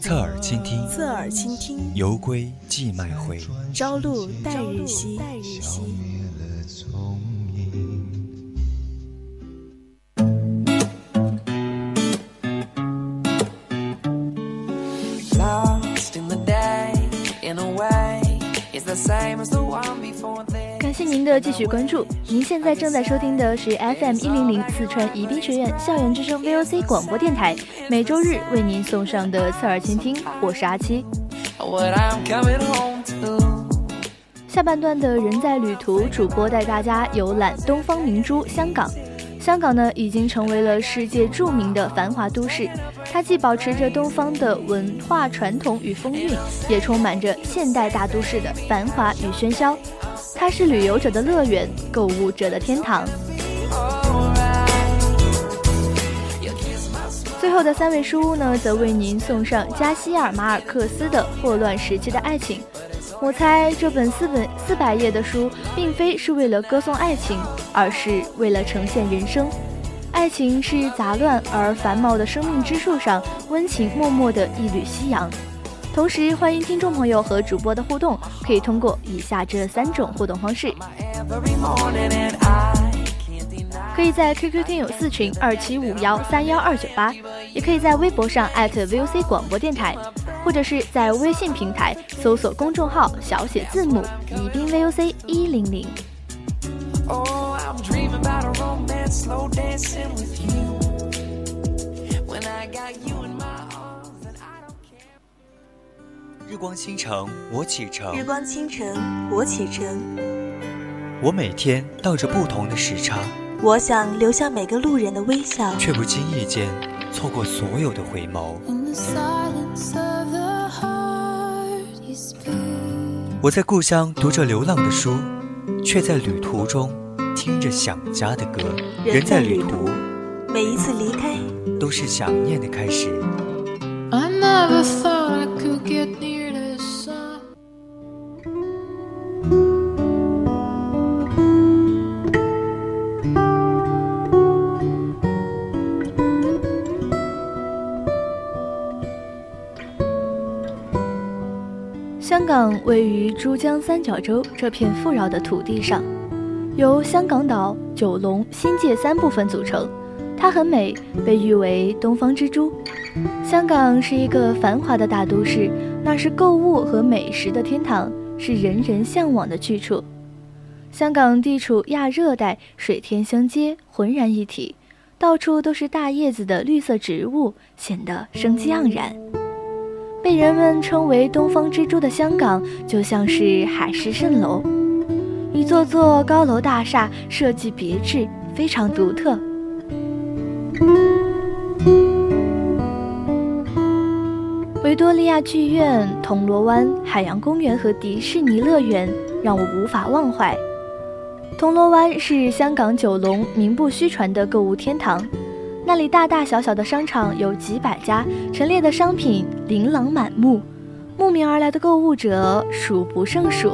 侧耳倾听，侧耳倾听，游归寄卖回，朝露待日晞。的继续关注，您现在正在收听的是 FM 一零零四川宜宾学院校园之声 VOC 广播电台，每周日为您送上的侧耳倾听，我是阿七。下半段的人在旅途，主播带大家游览东方明珠香港。香港呢，已经成为了世界著名的繁华都市。它既保持着东方的文化传统与风韵，也充满着现代大都市的繁华与喧嚣。它是旅游者的乐园，购物者的天堂。最后的三位书屋呢，则为您送上加西亚马尔克斯的《霍乱时期的爱情》。我猜这本四本四百页的书，并非是为了歌颂爱情，而是为了呈现人生。爱情是杂乱而繁茂的生命之树上温情脉脉的一缕夕阳。同时，欢迎听众朋友和主播的互动，可以通过以下这三种互动方式：可以在 QQ 听友四群二七五幺三幺二九八，也可以在微博上 @VOC 广播电台。或者是在微信平台搜索公众号小写字母宜宾 VOC 一零零。日光倾城，我启程。日光倾城，我启程。我每天倒着不同的时差。我想留下每个路人的微笑，却不经意间错过所有的回眸。我在故乡读着流浪的书，却在旅途中听着想家的歌。人在旅途，每一次离开都是想念的开始。香港位于珠江三角洲这片富饶的土地上，由香港岛、九龙、新界三部分组成。它很美，被誉为“东方之珠”。香港是一个繁华的大都市，那是购物和美食的天堂，是人人向往的去处。香港地处亚热带，水天相接，浑然一体，到处都是大叶子的绿色植物，显得生机盎然。被人们称为“东方之珠”的香港，就像是海市蜃楼，一座座高楼大厦，设计别致，非常独特。维多利亚剧院、铜锣湾海洋公园和迪士尼乐园让我无法忘怀。铜锣湾是香港九龙名不虚传的购物天堂。那里大大小小的商场有几百家，陈列的商品琳琅满目，慕名而来的购物者数不胜数。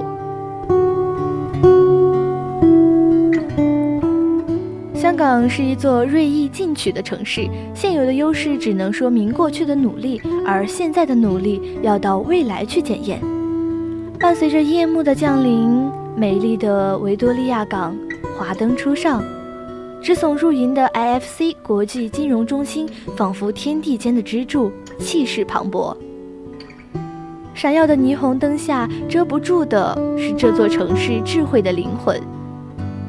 香港是一座锐意进取的城市，现有的优势只能说明过去的努力，而现在的努力要到未来去检验。伴随着夜幕的降临，美丽的维多利亚港华灯初上。直耸入云的 IFC 国际金融中心，仿佛天地间的支柱，气势磅礴。闪耀的霓虹灯下，遮不住的是这座城市智慧的灵魂。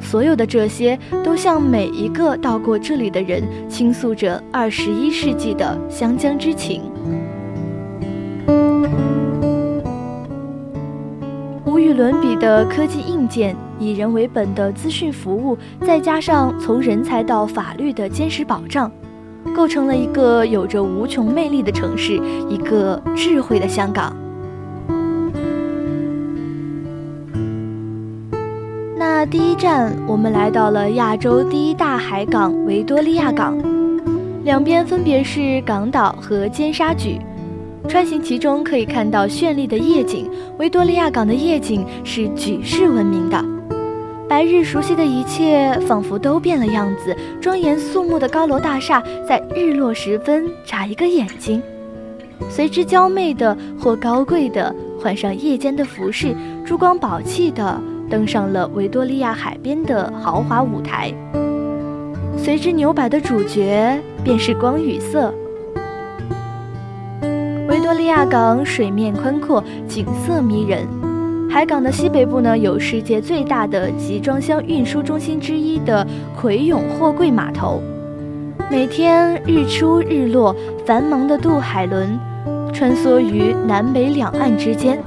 所有的这些，都向每一个到过这里的人倾诉着二十一世纪的湘江之情。无与伦比的科技硬件。以人为本的资讯服务，再加上从人才到法律的坚实保障，构成了一个有着无穷魅力的城市，一个智慧的香港。那第一站，我们来到了亚洲第一大海港维多利亚港，两边分别是港岛和尖沙咀。穿行其中可以看到绚丽的夜景，维多利亚港的夜景是举世闻名的。白日熟悉的一切仿佛都变了样子，庄严肃穆的高楼大厦在日落时分眨一个眼睛，随之娇媚的或高贵的换上夜间的服饰，珠光宝气的登上了维多利亚海边的豪华舞台。随之扭摆的主角便是光与色。维多利亚港水面宽阔，景色迷人。海港的西北部呢，有世界最大的集装箱运输中心之一的葵涌货柜码头。每天日出日落，繁忙的渡海轮穿梭于南北两岸之间，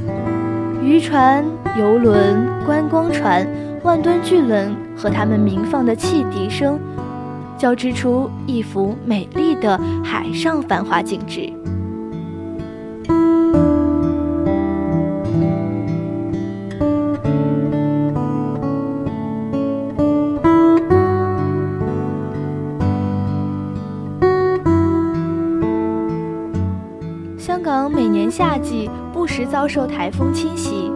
渔船、游轮、观光船、万吨巨轮和它们鸣放的汽笛声，交织出一幅美丽的海上繁华景致。香港每年夏季不时遭受台风侵袭，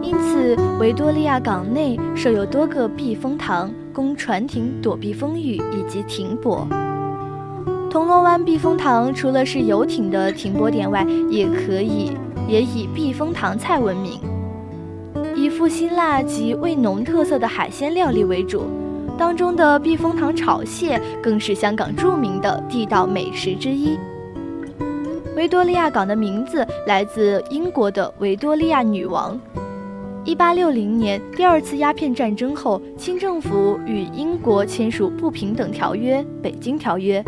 因此维多利亚港内设有多个避风塘，供船艇躲避风雨以及停泊。铜锣湾避风塘除了是游艇的停泊点外，也可以也以避风塘菜闻名，以富辛辣及味浓特色的海鲜料理为主，当中的避风塘炒蟹更是香港著名的地道美食之一。维多利亚港的名字来自英国的维多利亚女王。一八六零年，第二次鸦片战争后，清政府与英国签署不平等条约《北京条约》。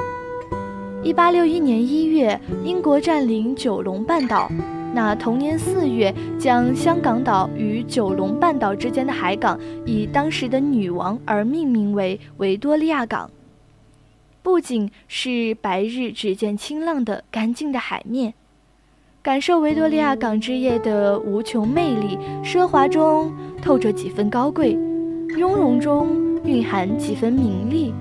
一八六一年一月，英国占领九龙半岛，那同年四月，将香港岛与九龙半岛之间的海港以当时的女王而命名为维多利亚港。不仅是白日只见清浪的干净的海面，感受维多利亚港之夜的无穷魅力，奢华中透着几分高贵，雍容中蕴含几分名利。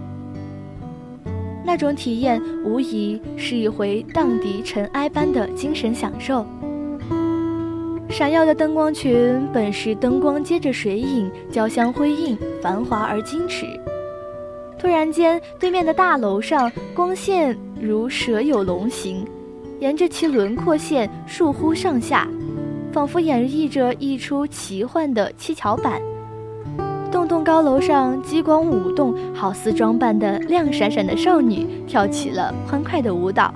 那种体验无疑是一回荡涤尘埃般的精神享受。闪耀的灯光群本是灯光接着水影，交相辉映，繁华而矜持。突然间，对面的大楼上光线如蛇有龙形，沿着其轮廓线倏忽上下，仿佛演绎着一出奇幻的七巧板。栋栋高楼上激光舞动，好似装扮的亮闪闪的少女跳起了欢快的舞蹈。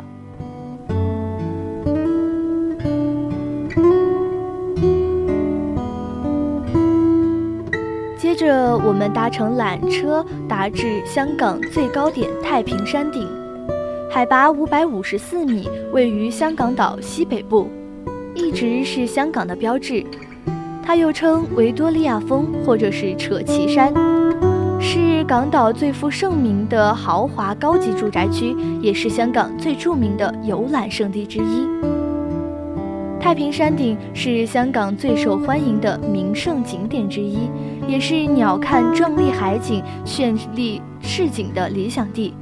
接着，我们搭乘缆车达至香港最高点太平山顶，海拔五百五十四米，位于香港岛西北部，一直是香港的标志。它又称维多利亚峰或者是扯旗山，是港岛最负盛名的豪华高级住宅区，也是香港最著名的游览胜地之一。太平山顶是香港最受欢迎的名胜景点之一，也是鸟瞰壮丽海景、绚丽市景的理想地。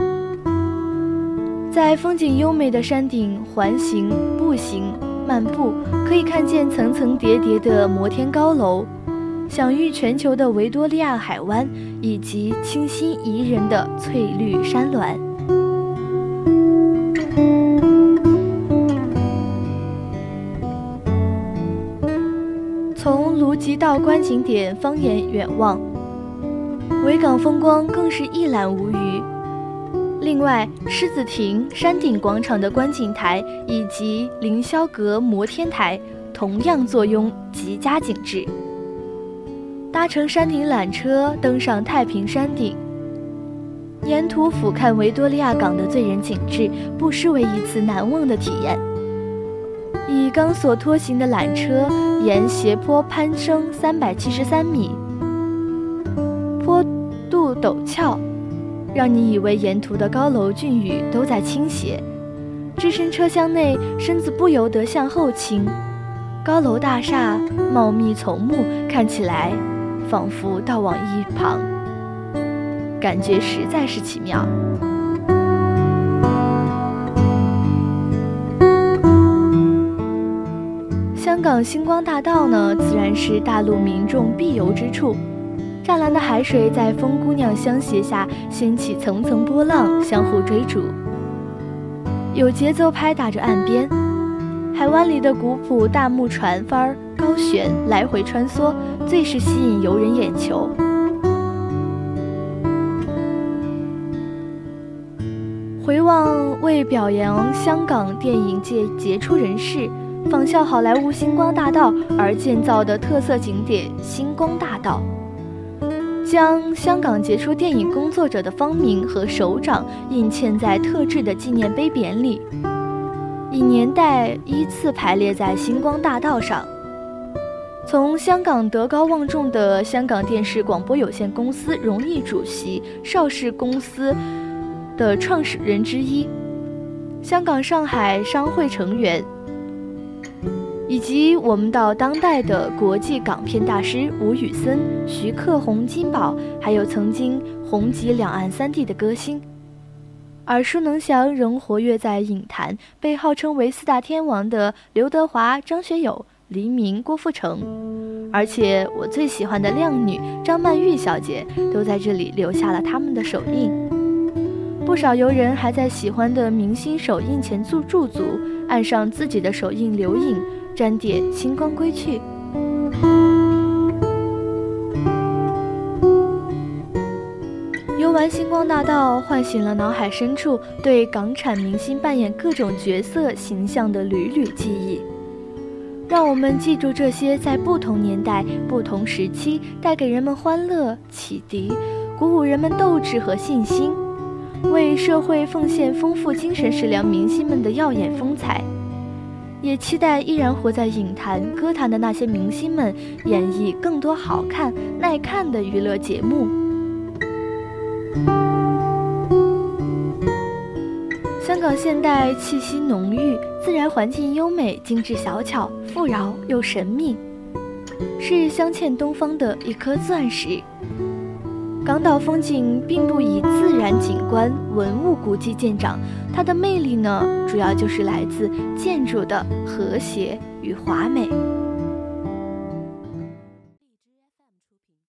在风景优美的山顶环行、步行、漫步，可以看见层层叠叠的摩天高楼，享誉全球的维多利亚海湾，以及清新宜人的翠绿山峦。从卢吉道观景点，方眼远望，维港风光更是一览无余。另外，狮子亭山顶广场的观景台以及凌霄阁摩天台同样坐拥极佳景致。搭乘山顶缆车登上太平山顶，沿途俯瞰维多利亚港的醉人景致，不失为一次难忘的体验。以钢索拖行的缆车沿斜坡攀升三百七十三米，坡度陡峭，让你以为沿途的高楼峻宇都在倾斜。置身车厢内，身子不由得向后倾。高楼大厦茂密丛木，看起来仿佛倒往一旁，感觉实在是奇妙。香港星光大道呢，自然是大陆民众必游之处。湛蓝的海水在风姑娘相携下掀起层层波浪，相互追逐，有节奏拍打着岸边。海湾里的古朴大木船帆高悬，来回穿梭，最是吸引游人眼球。回望为表扬香港电影界杰出人士。仿效好莱坞星光大道而建造的特色景点星光大道，将香港杰出电影工作者的芳名和手掌印嵌在特制的纪念碑匾里，以年代依次排列在星光大道上。从香港德高望重的香港电视广播有限公司荣誉主席、邵氏公司的创始人之一，香港上海商会成员。以及我们到当代的国际港片大师吴宇森、徐克、洪金宝，还有曾经红极两岸三地的歌星，耳熟能详仍活跃在影坛，被号称为四大天王的刘德华、张学友、黎明、郭富城，而且我最喜欢的靓女张曼玉小姐都在这里留下了他们的手印。不少游人还在喜欢的明星手印前驻驻足，按上自己的手印留影。沾点星光归去，游玩星光大道，唤醒了脑海深处对港产明星扮演各种角色形象的缕缕记忆，让我们记住这些在不同年代、不同时期带给人们欢乐、启迪、鼓舞人们斗志和信心，为社会奉献丰富精神食粮明星们的耀眼风采。也期待依然活在影坛、歌坛的那些明星们演绎更多好看、耐看的娱乐节目。香港现代气息浓郁，自然环境优美，精致小巧，富饶又神秘，是镶嵌东方的一颗钻石。港岛风景并不以自然景观、文物古迹见长，它的魅力呢，主要就是来自建筑的和谐与华美。